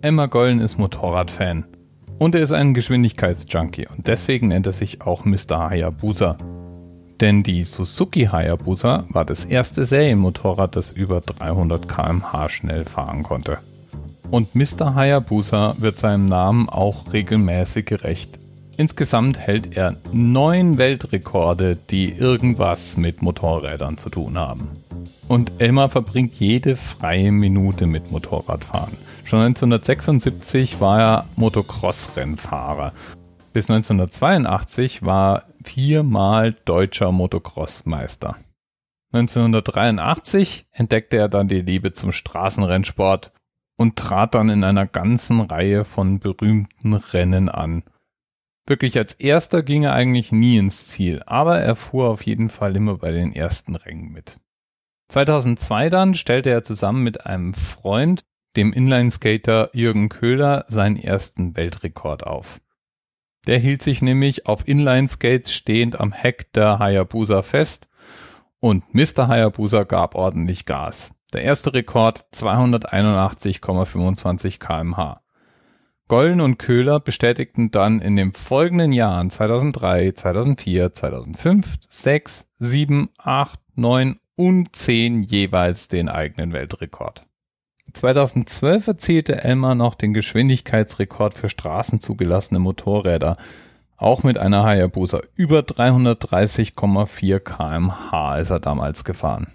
Elmar Gollen ist Motorradfan. Und er ist ein Geschwindigkeitsjunkie und deswegen nennt er sich auch Mr. Hayabusa. Denn die Suzuki Hayabusa war das erste Serienmotorrad, das über 300 km/h schnell fahren konnte. Und Mr. Hayabusa wird seinem Namen auch regelmäßig gerecht. Insgesamt hält er neun Weltrekorde, die irgendwas mit Motorrädern zu tun haben. Und Elmar verbringt jede freie Minute mit Motorradfahren. Schon 1976 war er Motocross-Rennfahrer. Bis 1982 war viermal deutscher Motocross-Meister. 1983 entdeckte er dann die Liebe zum Straßenrennsport und trat dann in einer ganzen Reihe von berühmten Rennen an. Wirklich als erster ging er eigentlich nie ins Ziel, aber er fuhr auf jeden Fall immer bei den ersten Rängen mit. 2002 dann stellte er zusammen mit einem Freund, dem Inlineskater Jürgen Köhler, seinen ersten Weltrekord auf. Der hielt sich nämlich auf Inlineskates stehend am Heck der Hayabusa fest und Mr. Hayabusa gab ordentlich Gas. Der erste Rekord 281,25 kmh. Gollen und Köhler bestätigten dann in den folgenden Jahren 2003, 2004, 2005, 6, 7, 8, 9 und 10 jeweils den eigenen Weltrekord. 2012 erzielte Elmar noch den Geschwindigkeitsrekord für straßenzugelassene Motorräder, auch mit einer Hayabusa. Über 330,4 kmh ist er damals gefahren.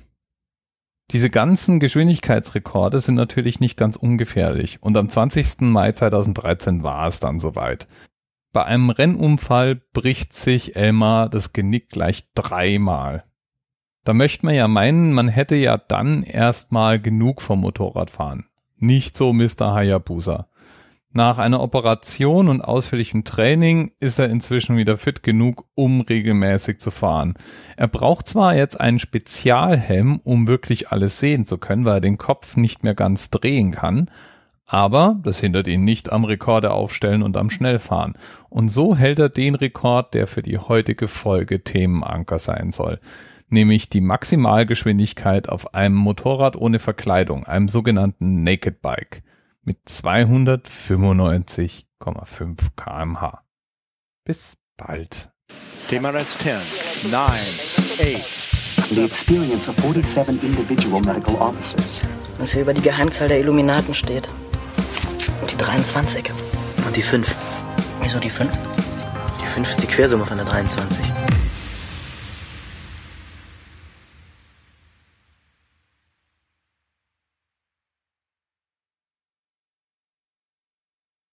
Diese ganzen Geschwindigkeitsrekorde sind natürlich nicht ganz ungefährlich und am 20. Mai 2013 war es dann soweit. Bei einem Rennunfall bricht sich Elmar das Genick gleich dreimal. Da möchte man ja meinen, man hätte ja dann erstmal genug vom Motorradfahren. Nicht so Mr. Hayabusa. Nach einer Operation und ausführlichem Training ist er inzwischen wieder fit genug, um regelmäßig zu fahren. Er braucht zwar jetzt einen Spezialhelm, um wirklich alles sehen zu können, weil er den Kopf nicht mehr ganz drehen kann, aber das hindert ihn nicht am Rekorde aufstellen und am Schnellfahren. Und so hält er den Rekord, der für die heutige Folge Themenanker sein soll nämlich die Maximalgeschwindigkeit auf einem Motorrad ohne Verkleidung, einem sogenannten Naked Bike mit 295,5 kmh. Bis bald. TMRS 10, 9, 8. The experience of 47 individual medical officers. Was hier über die Geheimzahl der Illuminaten steht. Und die 23. Und die 5. Wieso die 5? Die 5 ist die Quersumme von der 23.